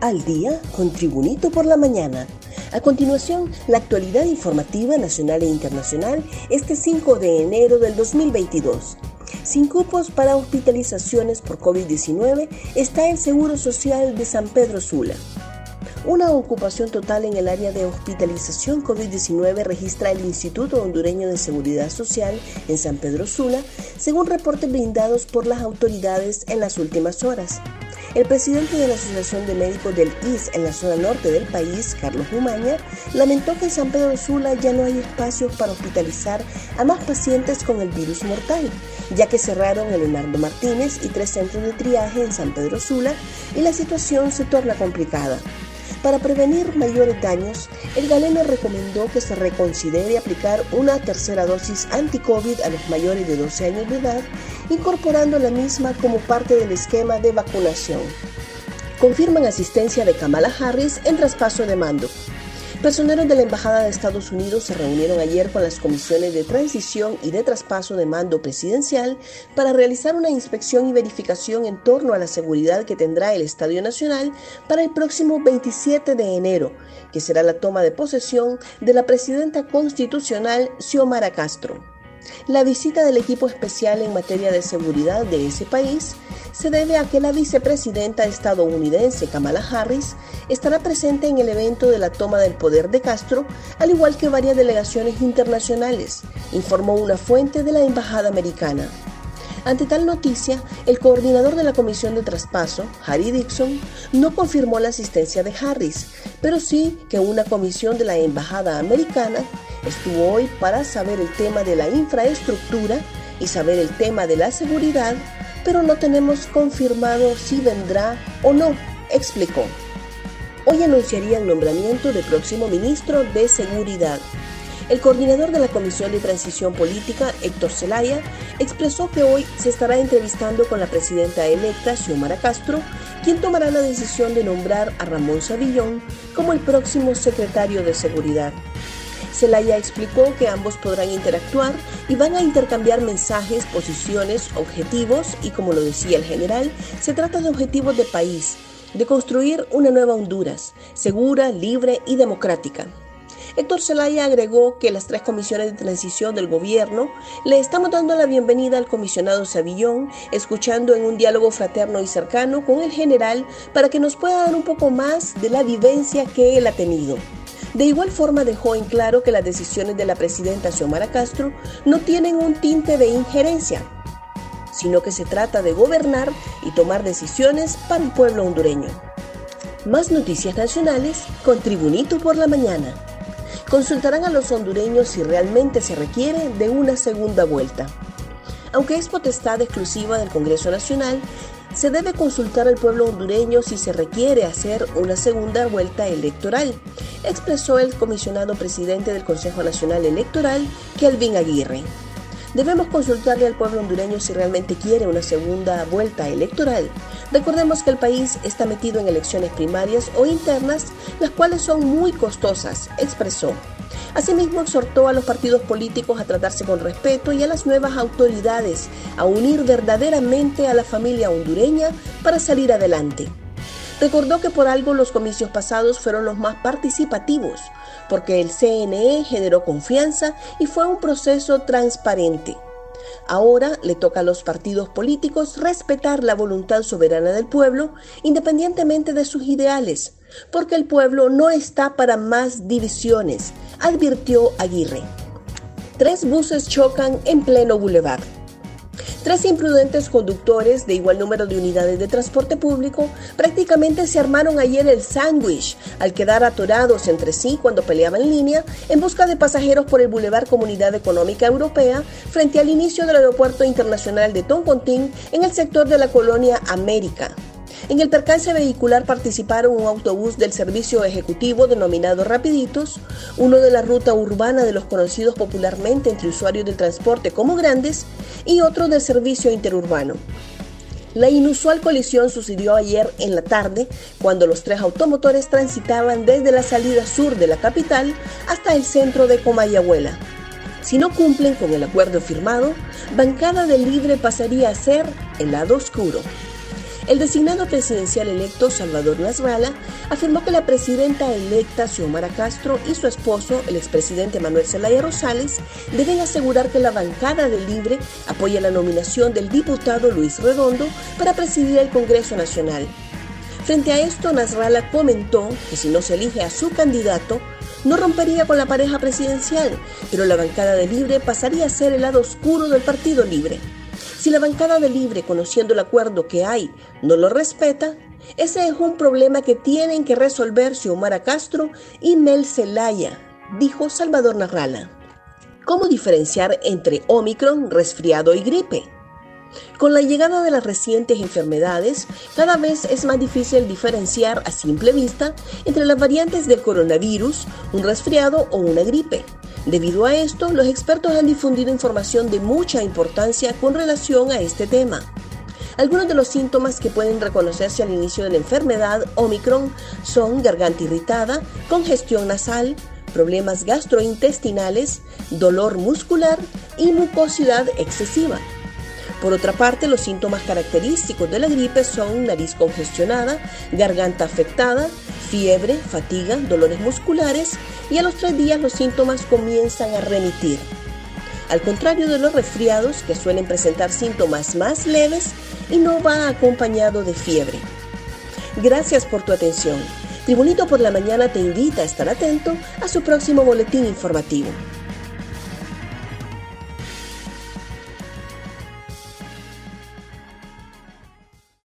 Al día con Tribunito por la mañana. A continuación, la actualidad informativa nacional e internacional este 5 de enero del 2022. Sin cupos para hospitalizaciones por COVID-19 está el Seguro Social de San Pedro Sula. Una ocupación total en el área de hospitalización COVID-19 registra el Instituto Hondureño de Seguridad Social en San Pedro Sula, según reportes brindados por las autoridades en las últimas horas. El presidente de la Asociación de Médicos del IS en la zona norte del país, Carlos Humaña, lamentó que en San Pedro Sula ya no hay espacios para hospitalizar a más pacientes con el virus mortal, ya que cerraron el Leonardo Martínez y tres centros de triaje en San Pedro Sula y la situación se torna complicada. Para prevenir mayores daños, el galeno recomendó que se reconsidere aplicar una tercera dosis anti-COVID a los mayores de 12 años de edad, incorporando la misma como parte del esquema de vacunación. Confirman asistencia de Kamala Harris en traspaso de mando. Personeros de la Embajada de Estados Unidos se reunieron ayer con las comisiones de transición y de traspaso de mando presidencial para realizar una inspección y verificación en torno a la seguridad que tendrá el Estadio Nacional para el próximo 27 de enero, que será la toma de posesión de la presidenta constitucional Xiomara Castro. La visita del equipo especial en materia de seguridad de ese país se debe a que la vicepresidenta estadounidense Kamala Harris estará presente en el evento de la toma del poder de Castro, al igual que varias delegaciones internacionales, informó una fuente de la Embajada Americana. Ante tal noticia, el coordinador de la Comisión de Traspaso, Harry Dixon, no confirmó la asistencia de Harris, pero sí que una comisión de la Embajada Americana estuvo hoy para saber el tema de la infraestructura y saber el tema de la seguridad, pero no tenemos confirmado si vendrá o no, explicó. Hoy anunciaría el nombramiento del próximo ministro de Seguridad. El coordinador de la Comisión de Transición Política, Héctor Zelaya, expresó que hoy se estará entrevistando con la presidenta electa, Xiomara Castro, quien tomará la decisión de nombrar a Ramón Savillón como el próximo secretario de Seguridad. Zelaya explicó que ambos podrán interactuar y van a intercambiar mensajes, posiciones, objetivos y como lo decía el general, se trata de objetivos de país, de construir una nueva Honduras, segura, libre y democrática. Héctor Zelaya agregó que las tres comisiones de transición del gobierno le estamos dando la bienvenida al comisionado Savillón, escuchando en un diálogo fraterno y cercano con el general para que nos pueda dar un poco más de la vivencia que él ha tenido. De igual forma dejó en claro que las decisiones de la presidenta Xiomara Castro no tienen un tinte de injerencia, sino que se trata de gobernar y tomar decisiones para el pueblo hondureño. Más noticias nacionales con Tribunito por la Mañana. Consultarán a los hondureños si realmente se requiere de una segunda vuelta. Aunque es potestad exclusiva del Congreso Nacional, se debe consultar al pueblo hondureño si se requiere hacer una segunda vuelta electoral, expresó el comisionado presidente del Consejo Nacional Electoral, Kelvin Aguirre. Debemos consultarle al pueblo hondureño si realmente quiere una segunda vuelta electoral. Recordemos que el país está metido en elecciones primarias o internas, las cuales son muy costosas, expresó. Asimismo, exhortó a los partidos políticos a tratarse con respeto y a las nuevas autoridades a unir verdaderamente a la familia hondureña para salir adelante. Recordó que por algo los comicios pasados fueron los más participativos, porque el CNE generó confianza y fue un proceso transparente. Ahora le toca a los partidos políticos respetar la voluntad soberana del pueblo, independientemente de sus ideales, porque el pueblo no está para más divisiones, advirtió Aguirre. Tres buses chocan en pleno bulevar. Tres imprudentes conductores de igual número de unidades de transporte público prácticamente se armaron ayer el sándwich al quedar atorados entre sí cuando peleaban en línea en busca de pasajeros por el Boulevard Comunidad Económica Europea frente al inicio del Aeropuerto Internacional de Toncontín en el sector de la colonia América. En el percance vehicular participaron un autobús del servicio ejecutivo denominado Rapiditos, uno de la ruta urbana de los conocidos popularmente entre usuarios del transporte como grandes y otro del servicio interurbano. La inusual colisión sucedió ayer en la tarde cuando los tres automotores transitaban desde la salida sur de la capital hasta el centro de Comayagüela. Si no cumplen con el acuerdo firmado, Bancada del Libre pasaría a ser el lado oscuro. El designado presidencial electo Salvador Nasralla afirmó que la presidenta electa Xiomara Castro y su esposo, el expresidente Manuel Zelaya Rosales, deben asegurar que la bancada de Libre apoya la nominación del diputado Luis Redondo para presidir el Congreso Nacional. Frente a esto, Nasralla comentó que si no se elige a su candidato, no rompería con la pareja presidencial, pero la bancada de Libre pasaría a ser el lado oscuro del Partido Libre. Si la bancada de Libre, conociendo el acuerdo que hay, no lo respeta, ese es un problema que tienen que resolver Xiomara Castro y Mel Zelaya, dijo Salvador Narrala. ¿Cómo diferenciar entre Omicron, resfriado y gripe? Con la llegada de las recientes enfermedades, cada vez es más difícil diferenciar a simple vista entre las variantes del coronavirus, un resfriado o una gripe. Debido a esto, los expertos han difundido información de mucha importancia con relación a este tema. Algunos de los síntomas que pueden reconocerse al inicio de la enfermedad Omicron son garganta irritada, congestión nasal, problemas gastrointestinales, dolor muscular y mucosidad excesiva. Por otra parte, los síntomas característicos de la gripe son nariz congestionada, garganta afectada, fiebre, fatiga, dolores musculares y a los tres días los síntomas comienzan a remitir. Al contrario de los resfriados que suelen presentar síntomas más leves y no va acompañado de fiebre. Gracias por tu atención. Tribunito por la Mañana te invita a estar atento a su próximo boletín informativo.